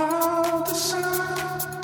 All the sun.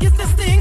get this thing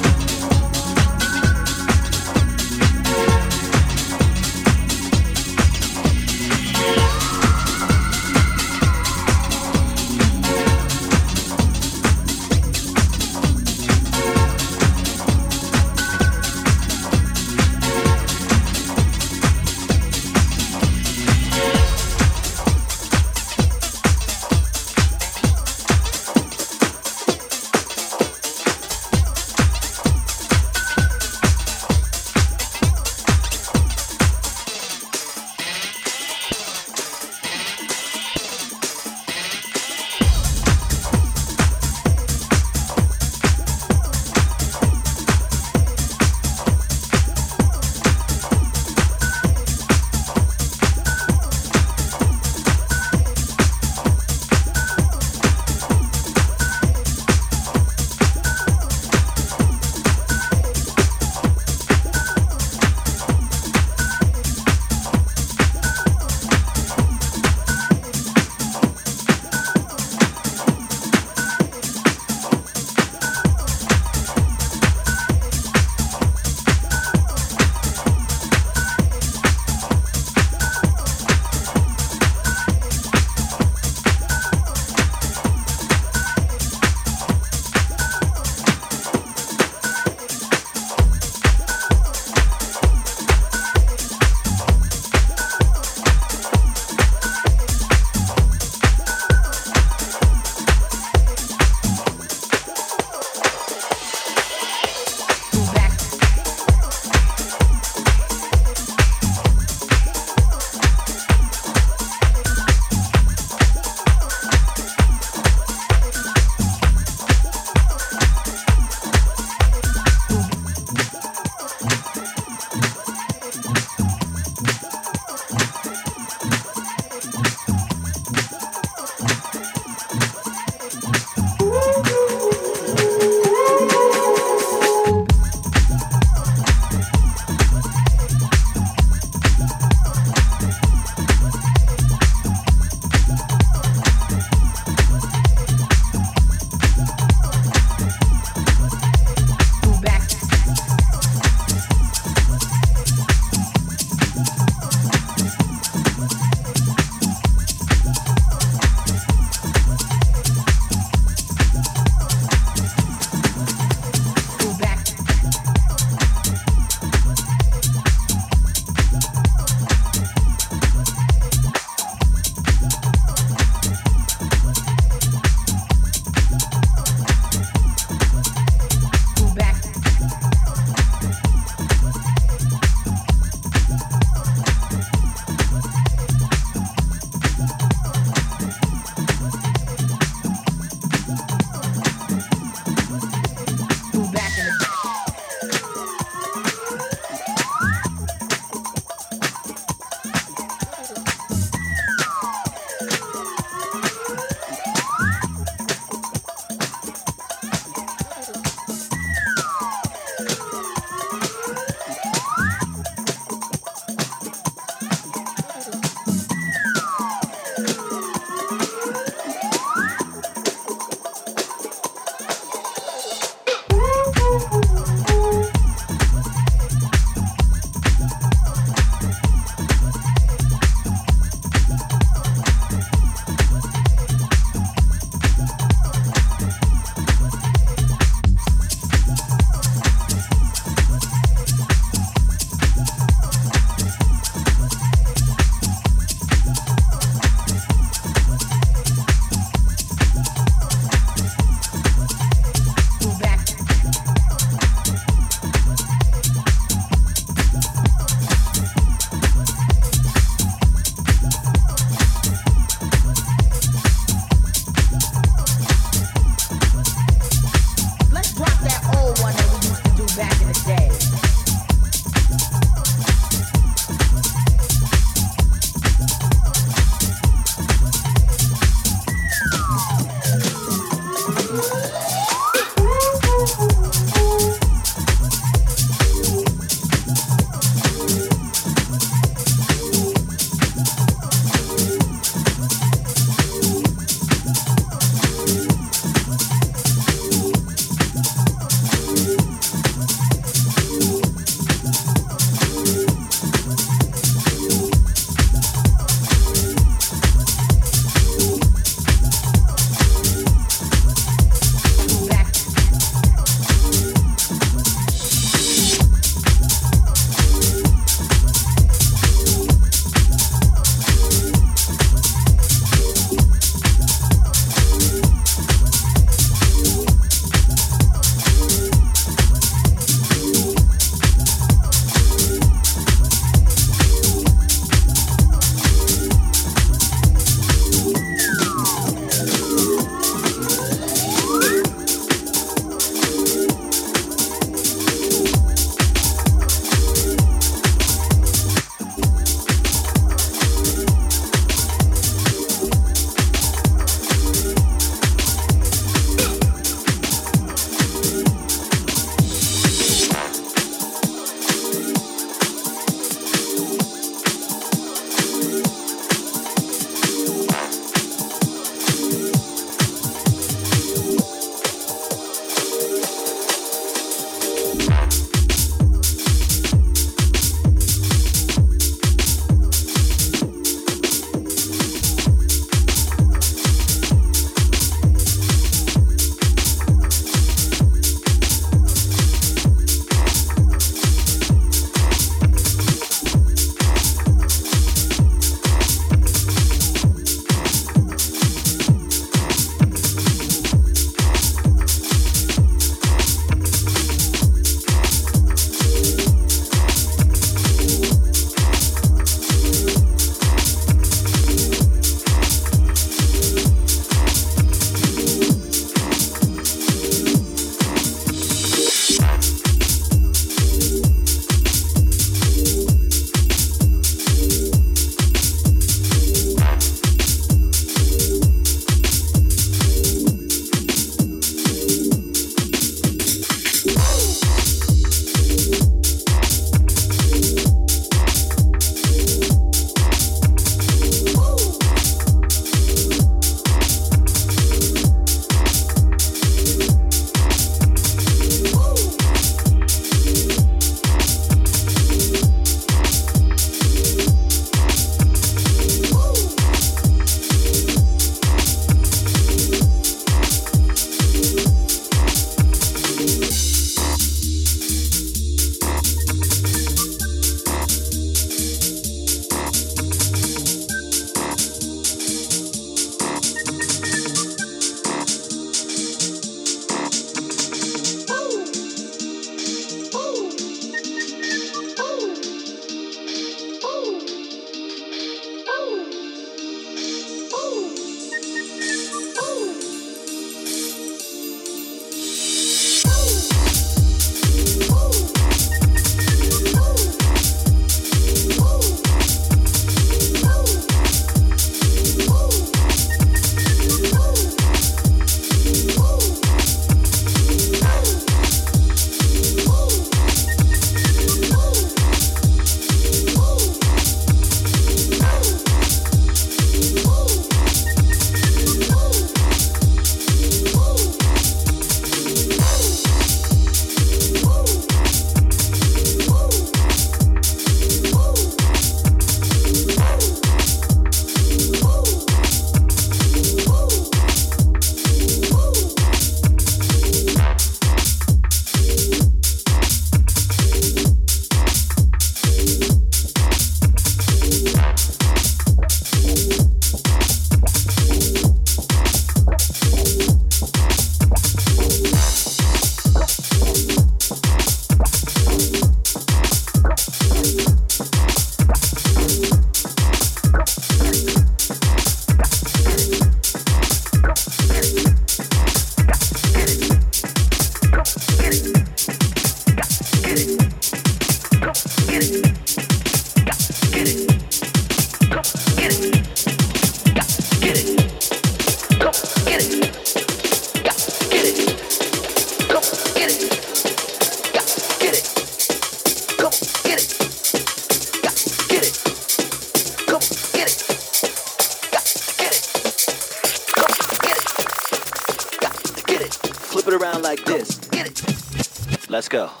Let's go.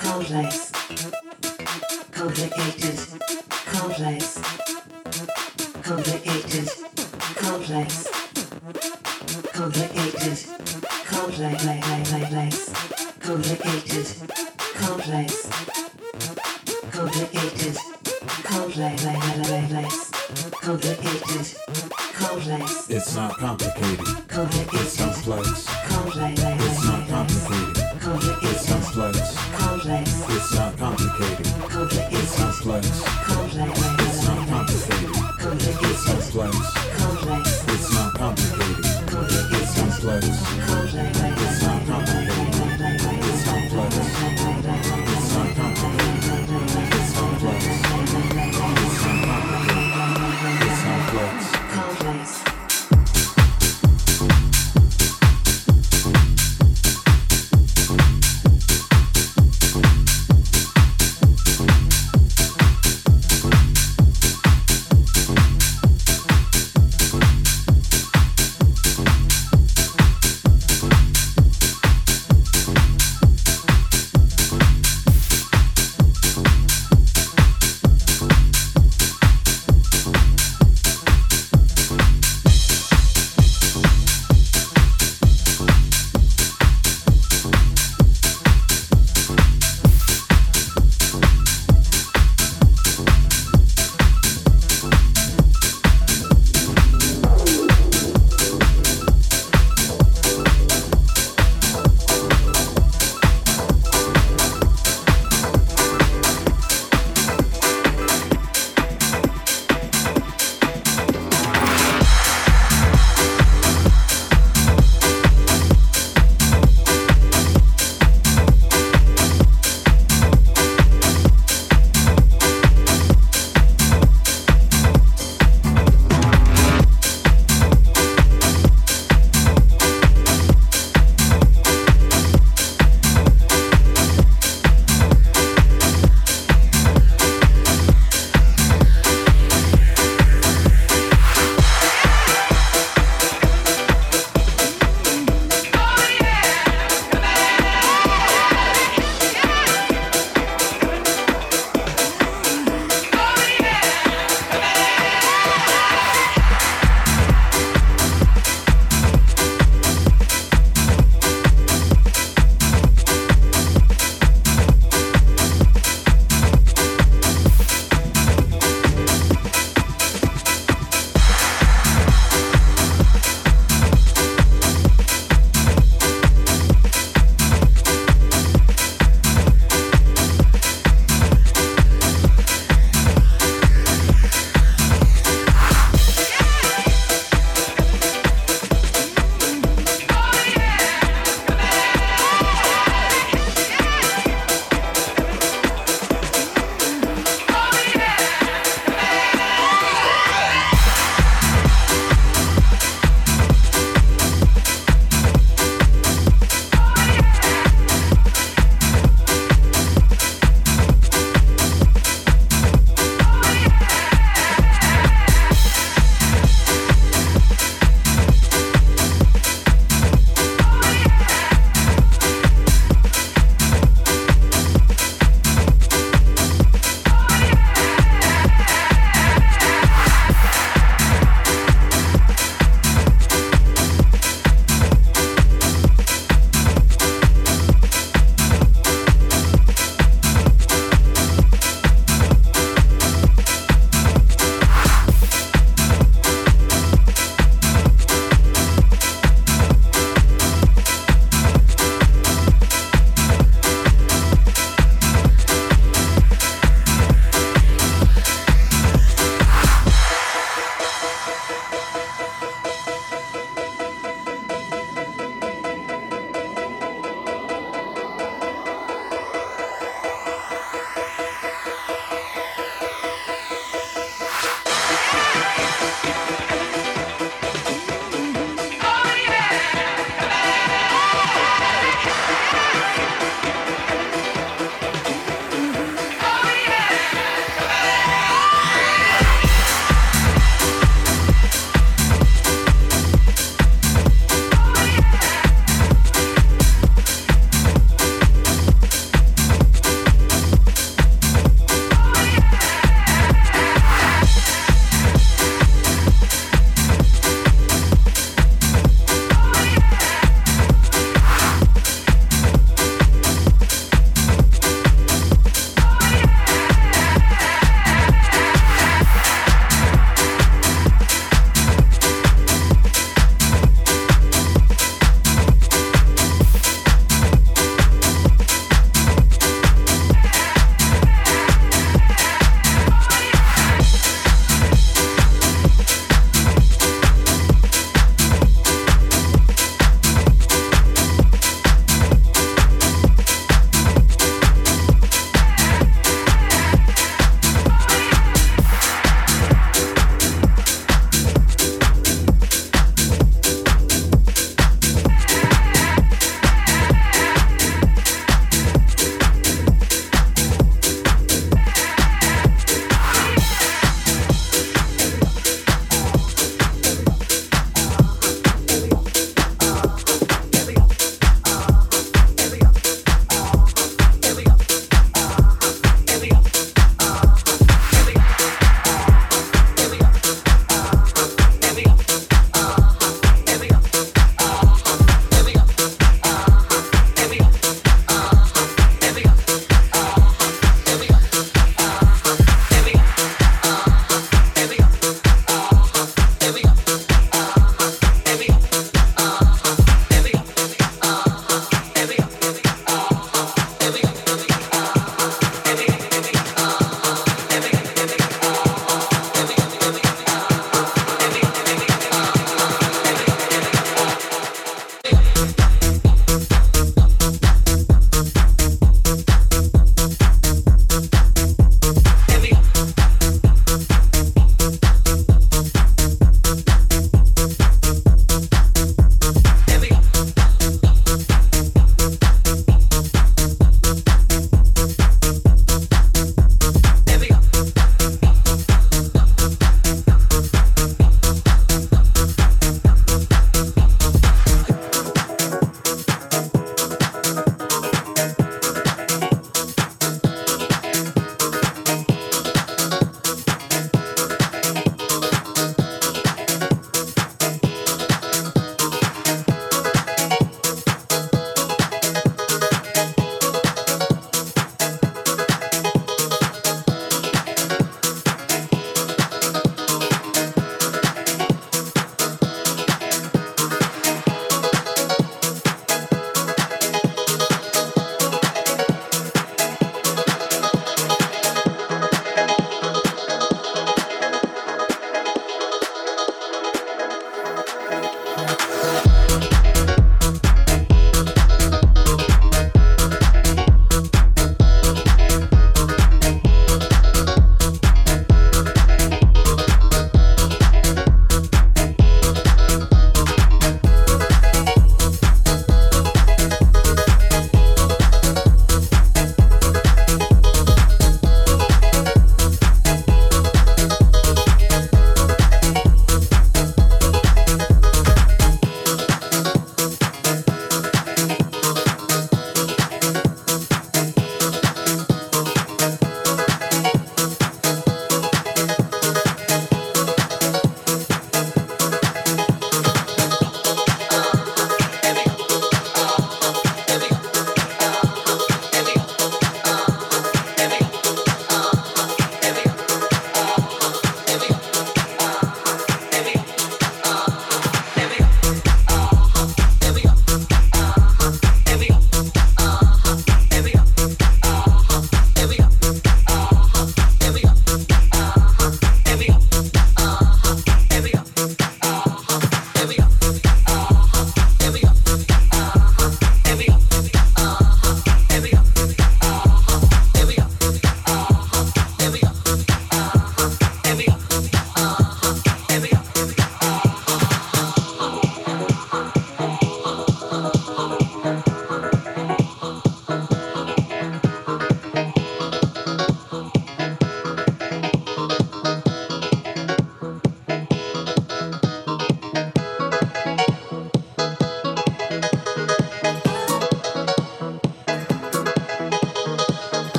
complex, complicated, complex, complicated, complex, complicated, complex, complicated, complex, complicated, complex, complicated, complex. It's not complicated. Complicated. It's complex. Complex. It's not complicated. Complicated. It's complex. Complex. It's not complicated. Complex. It's complex. Complex. It's not complicated. Complex. It's complex. Complex. It's not complicated. Complex. It's complex.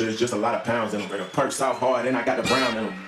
No it's just a lot of pounds in them. Perk South hard, and I got the brown in them.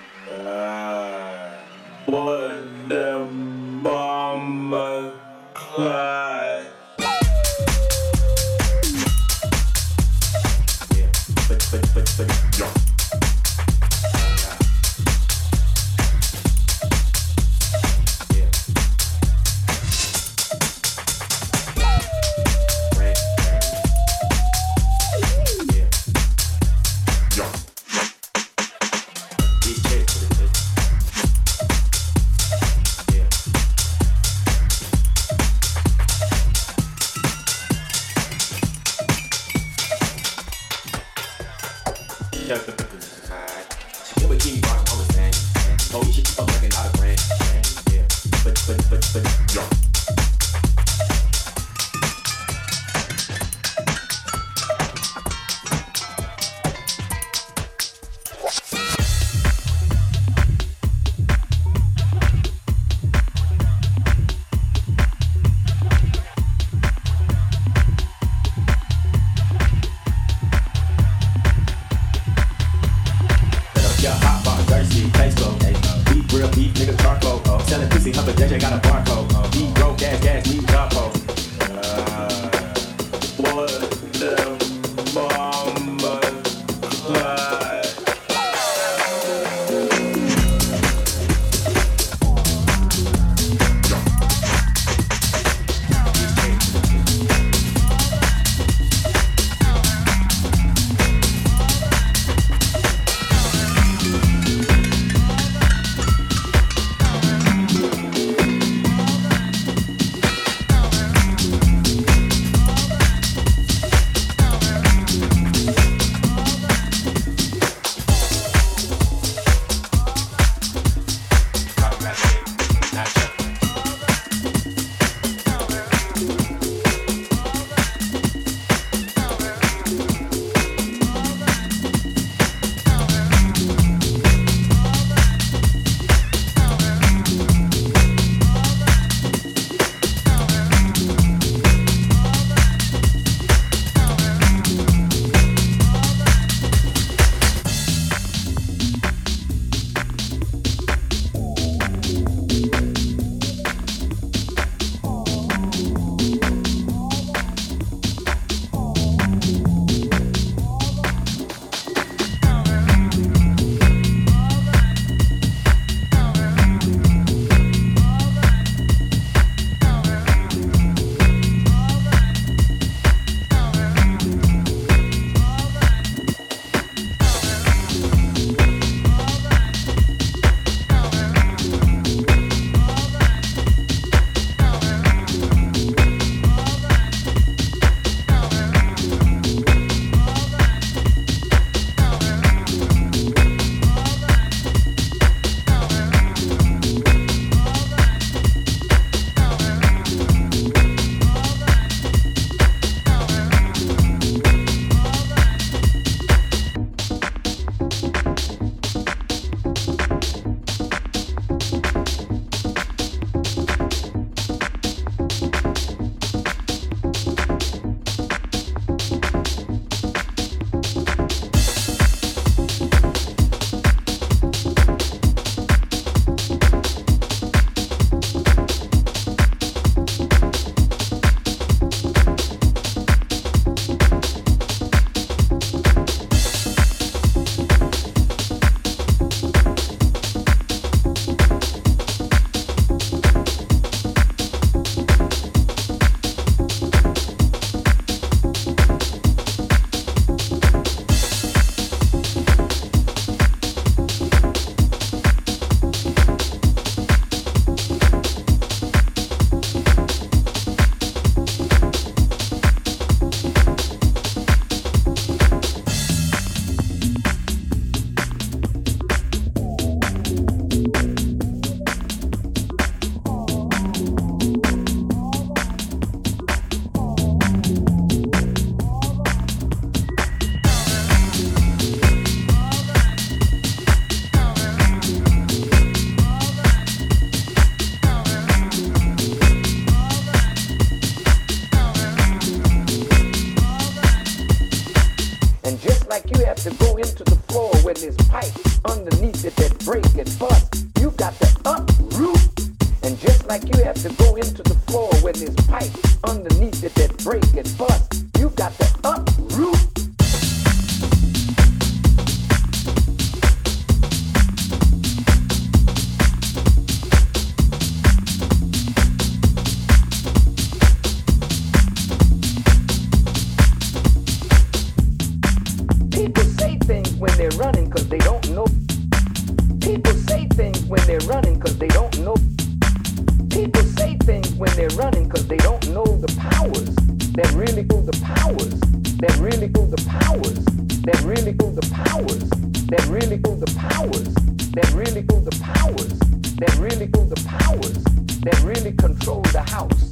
when they're running because they don't know the powers that really go the powers that really go the powers that really go the powers that really go the powers that really go the powers that really go the powers that really control the house.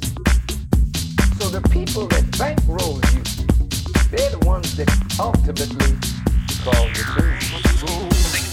So the people that bankroll you, they're the ones that ultimately cause the truth.